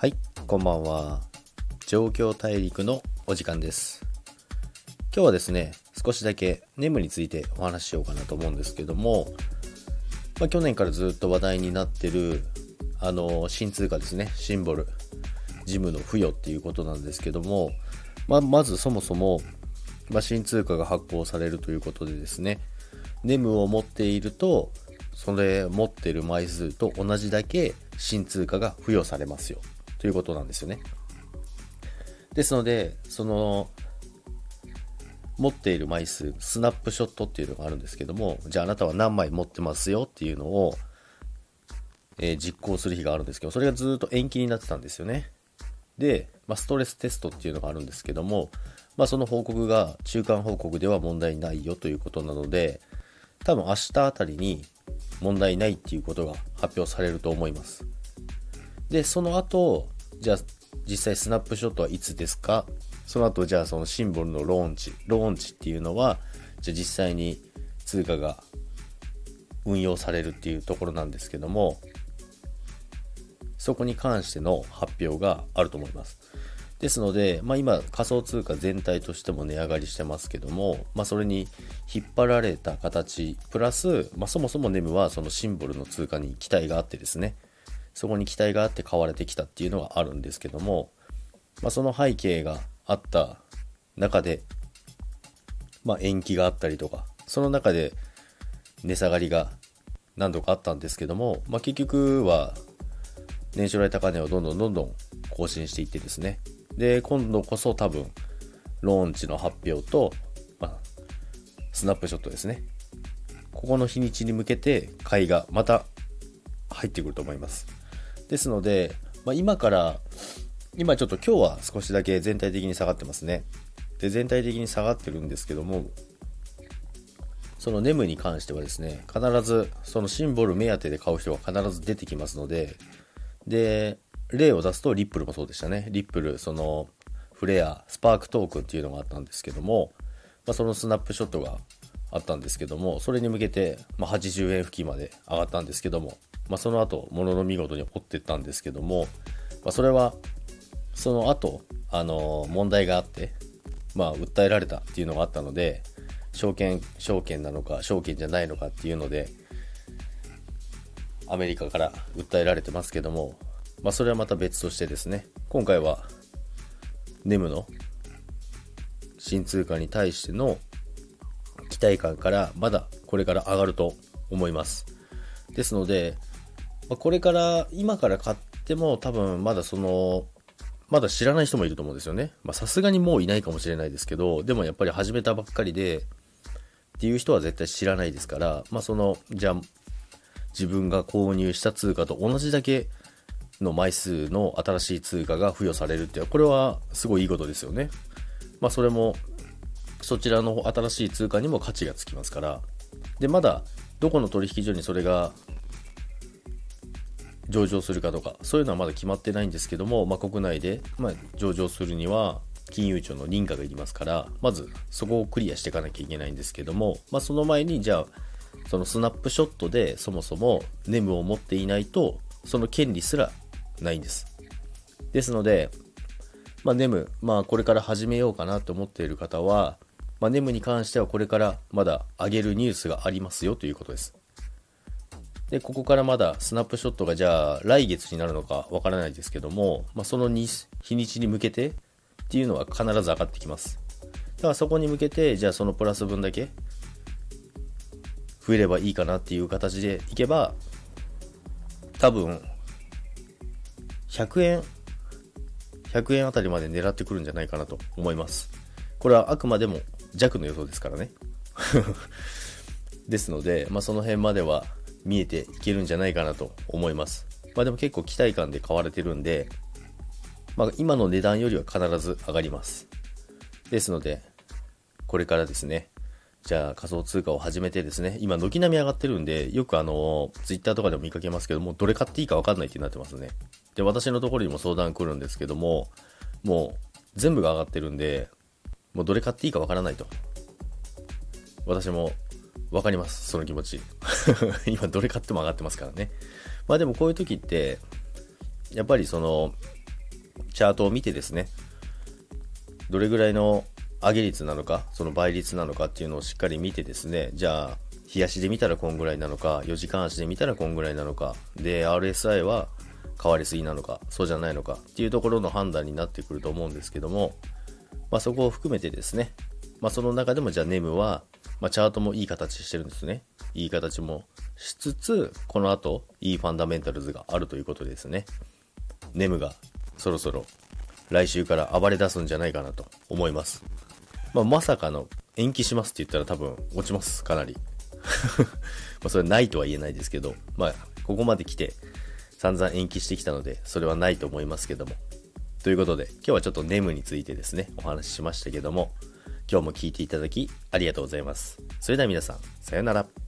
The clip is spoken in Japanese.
はい、こんばんは。状況大陸のお時間です。今日はですね、少しだけネムについてお話ししようかなと思うんですけども、まあ、去年からずっと話題になってる、あの、新通貨ですね、シンボル、ジムの付与っていうことなんですけども、まあ、まずそもそも、まあ、新通貨が発行されるということでですね、ネムを持っていると、それ持ってる枚数と同じだけ新通貨が付与されますよ。ということなんですよね。ですので、その、持っている枚数、スナップショットっていうのがあるんですけども、じゃああなたは何枚持ってますよっていうのを、えー実行する日があるんですけど、それがずっと延期になってたんですよね。で、まあ、ストレステストっていうのがあるんですけども、まあ、その報告が中間報告では問題ないよということなので、多分明日あたりに問題ないっていうことが発表されると思います。で、その後、じゃあ実際スナップショットはいつですか？その後、じゃあそのシンボルのローンチ、ローンチっていうのは、じゃあ実際に通貨が運用されるっていうところなんですけども、そこに関しての発表があると思います。ですので、まあ、今仮想通貨全体としても値上がりしてますけども、まあ、それに引っ張られた形プラス、まあ、そもそもネムはそのシンボルの通貨に期待があってですね。そこに期待があって買われてきたっていうのがあるんですけども、まあ、その背景があった中で、まあ、延期があったりとかその中で値下がりが何度かあったんですけども、まあ、結局は年初来高値をどんどんどんどん更新していってですね。で今度こそ多分ローンチの発表と、まあ、スナップショットですね。ここの日にちに向けて買いがまた入ってくると思います。ですので、まあ、今から今ちょっと今日は少しだけ全体的に下がってますね。で全体的に下がってるんですけどもそのネムに関してはですね必ずそのシンボル目当てで買う人が必ず出てきますのでで例を出すとリップルもそうでしたね。リップルそのフレアスパークトークンっていうのがあったんですけども、まあ、そのスナップショットがあったんですけどもそれに向けて、まあ、80円付近まで上がったんですけども、まあ、その後ものの見事に追ってったんですけども、まあ、それはその後あの問題があってまあ訴えられたっていうのがあったので証券証券なのか証券じゃないのかっていうのでアメリカから訴えられてますけども、まあ、それはまた別としてですね今回はネムの新通貨に対しての期待感からまだこれから上がると思います。ですので、まあこれから今から買っても多分まだそのまだ知らない人もいると思うんですよねまさすがにもういないかもしれないですけどでもやっぱり始めたばっかりでっていう人は絶対知らないですからまあそのじゃあ自分が購入した通貨と同じだけの枚数の新しい通貨が付与されるっていうのはこれはすごいいいことですよね。まあそれもそちらの新しい通貨にも価値がつきますからでまだどこの取引所にそれが上場するかとか。そういうのはまだ決まってないんですけども、まあ、国内で、まあ、上場するには金融庁の認可がいりますからまずそこをクリアしていかなきゃいけないんですけども、まあ、その前にじゃあそのスナップショットでそもそもネムを持っていないとその権利すらないんです。ですので、まあ、ネム、まあ、これから始めようかなと思っている方は、まあ、ネムに関してはこれからまだ上げるニュースがありますよということです。でここからまだスナップショットがじゃあ来月になるのかわからないですけども、まあ、その日日にちに向けてっていうのは必ず上がってきます。だからそこに向けてじゃあそのプラス分だけ増えればいいかなっていう形でいけば多分100円100円あたりまで狙ってくるんじゃないかなと思います。これはあくまでも弱の予想ですからね。ですので、まあ、その辺までは見えていけるんじゃないかなと思いますまあでも結構期待感で買われてるんで、まあ、今の値段よりは必ず上がりますですのでこれからですねじゃあ仮想通貨を始めてですね、今軒並み上がってるんで、よくあの、ツイッターとかでも見かけますけども、どれ買っていいか分かんないってなってますね。で、私のところにも相談来るんですけども、もう全部が上がってるんで、もうどれ買っていいか分からないと。私も分かります、その気持ち。今どれ買っても上がってますからね。まあでもこういう時って、やっぱりその、チャートを見てですね、どれぐらいの上げ率なのか、その倍率なのかっていうのをしっかり見てですね、じゃあ、日足で見たらこんぐらいなのか、4時間足で見たらこんぐらいなのか、で、RSI は変わりすぎなのか、そうじゃないのかっていうところの判断になってくると思うんですけども、まあ、そこを含めてですね、まあ、その中でもじゃあネムは、まあ、チャートもいい形してるんですね。いい形もしつつ、この後、いいファンダメンタルズがあるということですね。ネムがそろそろ来週から暴れ出すんじゃないかなと思います。まあ、まさかの延期しますって言ったら多分落ちます、かなり。まあそれないとは言えないですけど、まあ、ここまで来て散々延期してきたので、それはないと思いますけども。ということで、今日はちょっとネムについてですね、お話ししましたけども、今日も聞いていただきありがとうございます。それでは皆さん、さようなら。